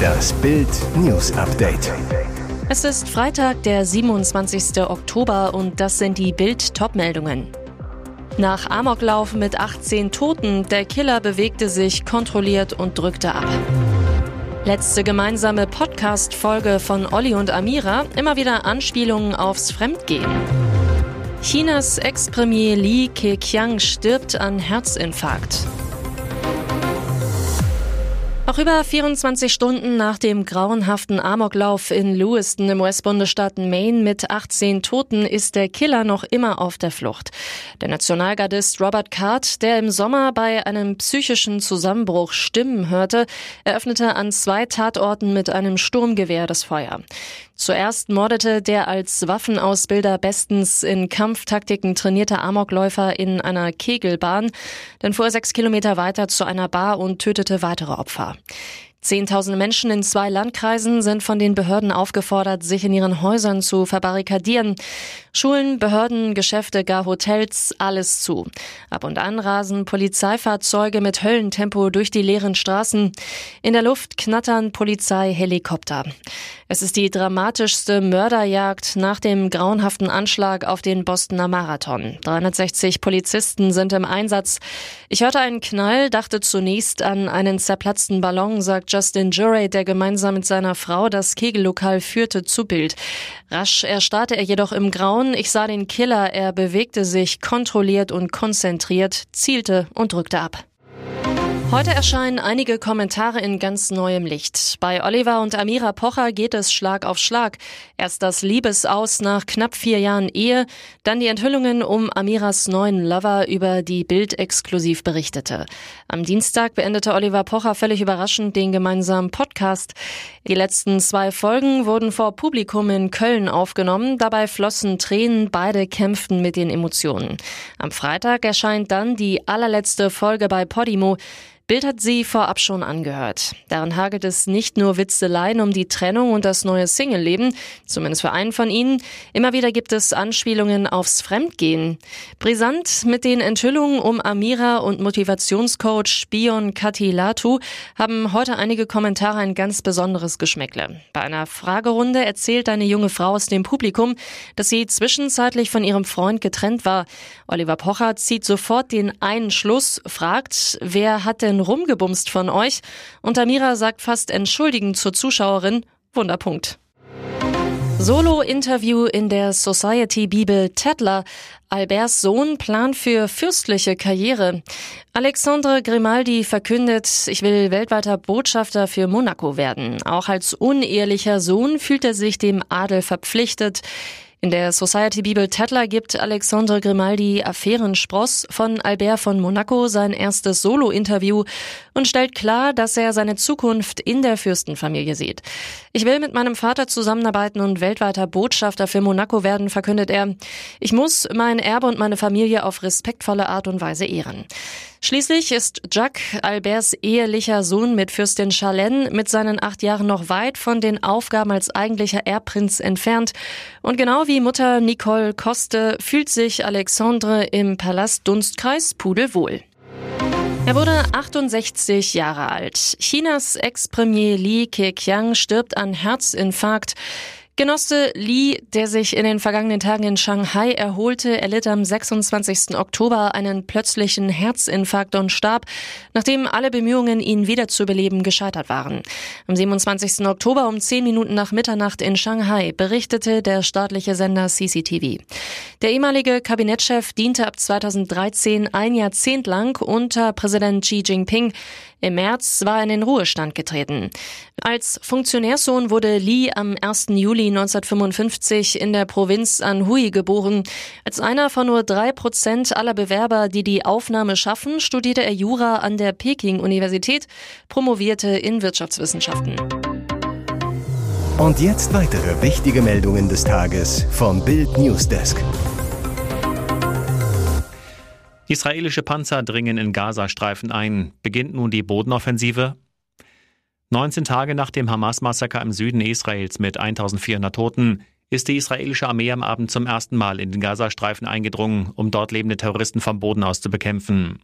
Das Bild News Update. Es ist Freitag, der 27. Oktober und das sind die Bild Topmeldungen. Nach Amoklauf mit 18 Toten, der Killer bewegte sich kontrolliert und drückte ab. Letzte gemeinsame Podcast-Folge von Olli und Amira, immer wieder Anspielungen aufs Fremdgehen. Chinas Ex-Premier Li Keqiang stirbt an Herzinfarkt. Auch über 24 Stunden nach dem grauenhaften Amoklauf in Lewiston im US-Bundesstaat Maine mit 18 Toten ist der Killer noch immer auf der Flucht. Der Nationalgardist Robert Card, der im Sommer bei einem psychischen Zusammenbruch Stimmen hörte, eröffnete an zwei Tatorten mit einem Sturmgewehr das Feuer. Zuerst mordete der als Waffenausbilder bestens in Kampftaktiken trainierte Amokläufer in einer Kegelbahn, dann fuhr er sechs Kilometer weiter zu einer Bar und tötete weitere Opfer. Zehntausende Menschen in zwei Landkreisen sind von den Behörden aufgefordert, sich in ihren Häusern zu verbarrikadieren. Schulen, Behörden, Geschäfte, gar Hotels, alles zu. Ab und an rasen Polizeifahrzeuge mit Höllentempo durch die leeren Straßen. In der Luft knattern Polizeihelikopter. Es ist die dramatischste Mörderjagd nach dem grauenhaften Anschlag auf den Bostoner Marathon. 360 Polizisten sind im Einsatz. Ich hörte einen Knall, dachte zunächst an einen zerplatzten Ballon, sagt Justin Juray, der gemeinsam mit seiner Frau das Kegellokal führte, zu Bild. Rasch erstarrte er jedoch im Grauen. Ich sah den Killer. Er bewegte sich kontrolliert und konzentriert, zielte und drückte ab. Heute erscheinen einige Kommentare in ganz neuem Licht. Bei Oliver und Amira Pocher geht es Schlag auf Schlag. Erst das Liebesaus nach knapp vier Jahren Ehe, dann die Enthüllungen um Amiras neuen Lover, über die Bild exklusiv berichtete. Am Dienstag beendete Oliver Pocher völlig überraschend den gemeinsamen Podcast. Die letzten zwei Folgen wurden vor Publikum in Köln aufgenommen. Dabei flossen Tränen, beide kämpften mit den Emotionen. Am Freitag erscheint dann die allerletzte Folge bei Podimo. Bild hat sie vorab schon angehört. Darin hagelt es nicht nur Witzeleien um die Trennung und das neue Single-Leben, zumindest für einen von ihnen. Immer wieder gibt es Anspielungen aufs Fremdgehen. Brisant mit den Enthüllungen um Amira und Motivationscoach Bion Katilatu haben heute einige Kommentare ein ganz besonderes Geschmäckle. Bei einer Fragerunde erzählt eine junge Frau aus dem Publikum, dass sie zwischenzeitlich von ihrem Freund getrennt war. Oliver Pocher zieht sofort den einen Schluss, fragt, wer hat denn rumgebumst von euch? Und Amira sagt fast entschuldigend zur Zuschauerin, Wunderpunkt. Solo-Interview in der Society-Bibel Tedler. Alberts Sohn plant für fürstliche Karriere. Alexandre Grimaldi verkündet, ich will weltweiter Botschafter für Monaco werden. Auch als unehelicher Sohn fühlt er sich dem Adel verpflichtet. In der Society Bibel Tedler gibt Alexandre Grimaldi Affärenspross von Albert von Monaco sein erstes Solo-Interview und stellt klar, dass er seine Zukunft in der Fürstenfamilie sieht. Ich will mit meinem Vater zusammenarbeiten und weltweiter Botschafter für Monaco werden, verkündet er. Ich muss mein Erbe und meine Familie auf respektvolle Art und Weise ehren. Schließlich ist Jacques Alberts ehelicher Sohn mit Fürstin Charlene mit seinen acht Jahren noch weit von den Aufgaben als eigentlicher Erbprinz entfernt. Und genau wie Mutter Nicole Koste fühlt sich Alexandre im Palast Dunstkreis pudelwohl. Er wurde 68 Jahre alt. Chinas Ex-Premier Li Keqiang stirbt an Herzinfarkt. Genosse Li, der sich in den vergangenen Tagen in Shanghai erholte, erlitt am 26. Oktober einen plötzlichen Herzinfarkt und starb, nachdem alle Bemühungen, ihn wiederzubeleben, gescheitert waren. Am 27. Oktober um 10 Minuten nach Mitternacht in Shanghai berichtete der staatliche Sender CCTV. Der ehemalige Kabinettschef diente ab 2013 ein Jahrzehnt lang unter Präsident Xi Jinping. Im März war er in den Ruhestand getreten. Als Funktionärssohn wurde Li am 1. Juli 1955 in der Provinz Anhui geboren. Als einer von nur drei Prozent aller Bewerber, die die Aufnahme schaffen, studierte er Jura an der Peking-Universität, promovierte in Wirtschaftswissenschaften. Und jetzt weitere wichtige Meldungen des Tages vom Bild Newsdesk. Israelische Panzer dringen in Gazastreifen ein. Beginnt nun die Bodenoffensive? 19 Tage nach dem Hamas-Massaker im Süden Israels mit 1400 Toten ist die israelische Armee am Abend zum ersten Mal in den Gazastreifen eingedrungen, um dort lebende Terroristen vom Boden aus zu bekämpfen.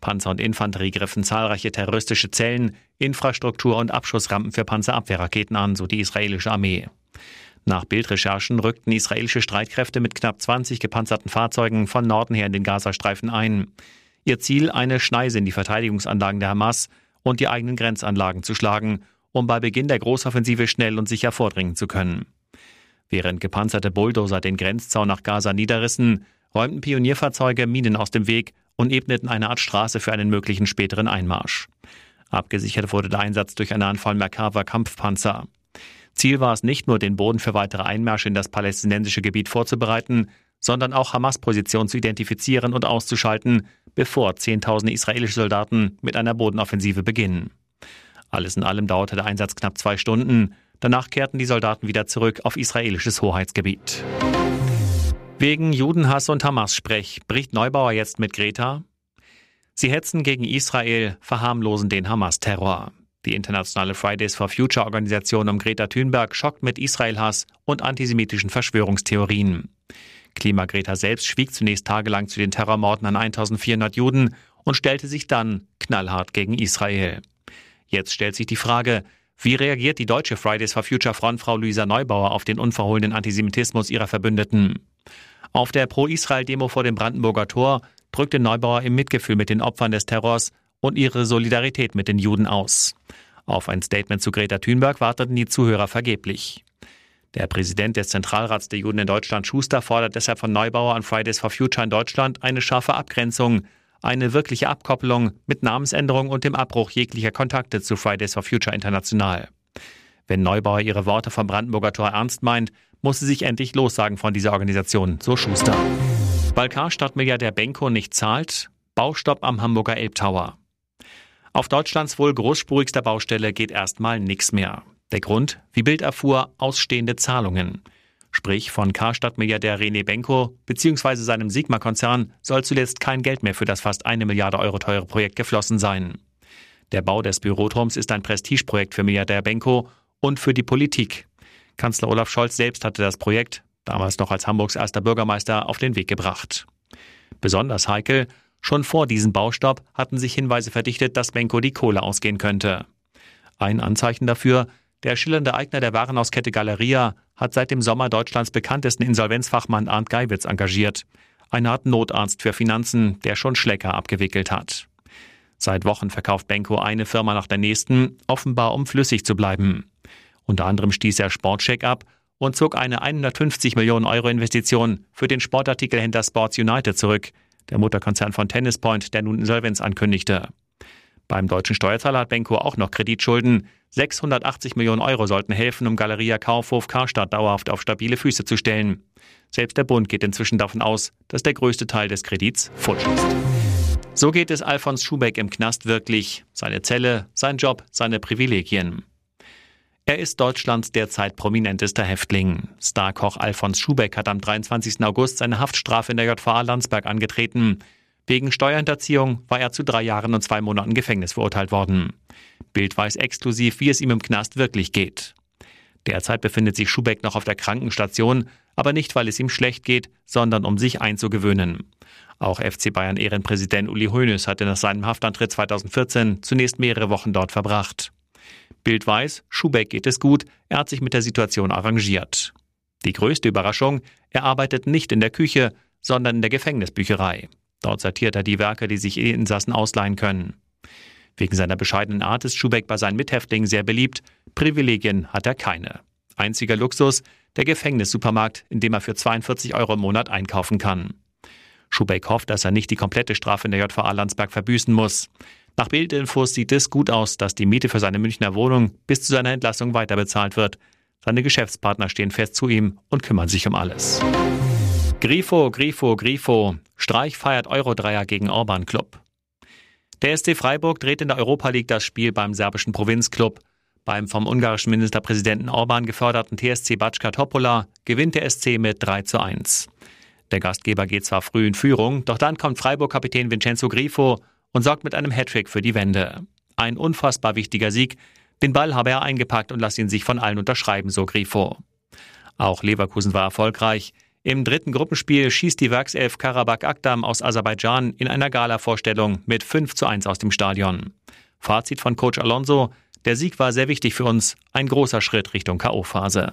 Panzer und Infanterie griffen zahlreiche terroristische Zellen, Infrastruktur und Abschussrampen für Panzerabwehrraketen an, so die israelische Armee. Nach Bildrecherchen rückten israelische Streitkräfte mit knapp 20 gepanzerten Fahrzeugen von Norden her in den Gazastreifen ein. Ihr Ziel eine Schneise in die Verteidigungsanlagen der Hamas und die eigenen Grenzanlagen zu schlagen, um bei Beginn der Großoffensive schnell und sicher vordringen zu können. Während gepanzerte Bulldozer den Grenzzaun nach Gaza niederrissen, räumten Pionierfahrzeuge Minen aus dem Weg und ebneten eine Art Straße für einen möglichen späteren Einmarsch. Abgesichert wurde der Einsatz durch eine Anfall Merkava Kampfpanzer. Ziel war es nicht nur, den Boden für weitere Einmärsche in das palästinensische Gebiet vorzubereiten, sondern auch Hamas-Positionen zu identifizieren und auszuschalten, bevor Zehntausende israelische Soldaten mit einer Bodenoffensive beginnen. Alles in allem dauerte der Einsatz knapp zwei Stunden. Danach kehrten die Soldaten wieder zurück auf israelisches Hoheitsgebiet. Wegen Judenhass und Hamas-Sprech bricht Neubauer jetzt mit Greta. Sie hetzen gegen Israel, verharmlosen den Hamas-Terror. Die internationale Fridays for Future Organisation um Greta Thunberg schockt mit Israel-Hass und antisemitischen Verschwörungstheorien. Klimagreta selbst schwieg zunächst tagelang zu den Terrormorden an 1400 Juden und stellte sich dann knallhart gegen Israel. Jetzt stellt sich die Frage, wie reagiert die deutsche Fridays for Future Frontfrau Luisa Neubauer auf den unverhohlenen Antisemitismus ihrer Verbündeten? Auf der Pro-Israel-Demo vor dem Brandenburger Tor drückte Neubauer im Mitgefühl mit den Opfern des Terrors und ihre Solidarität mit den Juden aus. Auf ein Statement zu Greta Thunberg warteten die Zuhörer vergeblich. Der Präsident des Zentralrats der Juden in Deutschland, Schuster, fordert deshalb von Neubauer an Fridays for Future in Deutschland eine scharfe Abgrenzung, eine wirkliche Abkopplung mit Namensänderung und dem Abbruch jeglicher Kontakte zu Fridays for Future International. Wenn Neubauer ihre Worte vom Brandenburger Tor ernst meint, muss sie sich endlich lossagen von dieser Organisation, so Schuster. Weil Karstadt-Milliardär Benko nicht zahlt, Baustopp am Hamburger Elbtower. Auf Deutschlands wohl großspurigster Baustelle geht erstmal nichts mehr. Der Grund, wie Bild erfuhr, ausstehende Zahlungen. Sprich, von Karstadt-Milliardär René Benko bzw. seinem Sigma-Konzern soll zuletzt kein Geld mehr für das fast eine Milliarde Euro teure Projekt geflossen sein. Der Bau des Büroturms ist ein Prestigeprojekt für Milliardär Benko und für die Politik. Kanzler Olaf Scholz selbst hatte das Projekt, damals noch als Hamburgs erster Bürgermeister, auf den Weg gebracht. Besonders heikel, schon vor diesem Baustopp hatten sich Hinweise verdichtet, dass Benko die Kohle ausgehen könnte. Ein Anzeichen dafür, der schillernde Eigner der Warenhauskette Galeria hat seit dem Sommer Deutschlands bekanntesten Insolvenzfachmann Arndt Geiwitz engagiert. Eine Art Notarzt für Finanzen, der schon Schlecker abgewickelt hat. Seit Wochen verkauft Benko eine Firma nach der nächsten, offenbar um flüssig zu bleiben. Unter anderem stieß er Sportcheck ab und zog eine 150 Millionen Euro Investition für den Sportartikelhändler Sports United zurück, der Mutterkonzern von Tennis Point, der nun Insolvenz ankündigte. Beim deutschen Steuerzahler hat Benko auch noch Kreditschulden. 680 Millionen Euro sollten helfen, um Galeria Kaufhof Karstadt dauerhaft auf stabile Füße zu stellen. Selbst der Bund geht inzwischen davon aus, dass der größte Teil des Kredits futsch ist. So geht es Alfons Schubeck im Knast wirklich. Seine Zelle, sein Job, seine Privilegien. Er ist Deutschlands derzeit prominentester Häftling. Starkoch Alfons Schubeck hat am 23. August seine Haftstrafe in der JVA Landsberg angetreten. Wegen Steuerhinterziehung war er zu drei Jahren und zwei Monaten Gefängnis verurteilt worden. Bild weiß exklusiv, wie es ihm im Knast wirklich geht. Derzeit befindet sich Schubeck noch auf der Krankenstation, aber nicht, weil es ihm schlecht geht, sondern um sich einzugewöhnen. Auch FC Bayern Ehrenpräsident Uli Hoeneß hatte nach seinem Haftantritt 2014 zunächst mehrere Wochen dort verbracht. Bild weiß, Schubeck geht es gut, er hat sich mit der Situation arrangiert. Die größte Überraschung, er arbeitet nicht in der Küche, sondern in der Gefängnisbücherei. Dort sortiert er die Werke, die sich Insassen ausleihen können. Wegen seiner bescheidenen Art ist Schubeck bei seinen Mithäftlingen sehr beliebt. Privilegien hat er keine. Einziger Luxus, der Gefängnissupermarkt, in dem er für 42 Euro im Monat einkaufen kann. Schubeck hofft, dass er nicht die komplette Strafe in der JVA Landsberg verbüßen muss. Nach Bildinfos sieht es gut aus, dass die Miete für seine Münchner Wohnung bis zu seiner Entlassung weiter bezahlt wird. Seine Geschäftspartner stehen fest zu ihm und kümmern sich um alles. Grifo, Grifo, Grifo. Streich feiert Euro-Dreier gegen Orban Club. Der SC Freiburg dreht in der Europa League das Spiel beim serbischen Provinzclub. Beim vom ungarischen Ministerpräsidenten Orban geförderten TSC Batschka Topola gewinnt der SC mit 3 zu 1. Der Gastgeber geht zwar früh in Führung, doch dann kommt Freiburg-Kapitän Vincenzo Grifo und sorgt mit einem Hattrick für die Wende. Ein unfassbar wichtiger Sieg. Den Ball habe er eingepackt und lasse ihn sich von allen unterschreiben, so Grifo. Auch Leverkusen war erfolgreich. Im dritten Gruppenspiel schießt die Werkself Karabakh Akdam aus Aserbaidschan in einer Gala-Vorstellung mit 5 zu 1 aus dem Stadion. Fazit von Coach Alonso, der Sieg war sehr wichtig für uns, ein großer Schritt Richtung K.O.-Phase.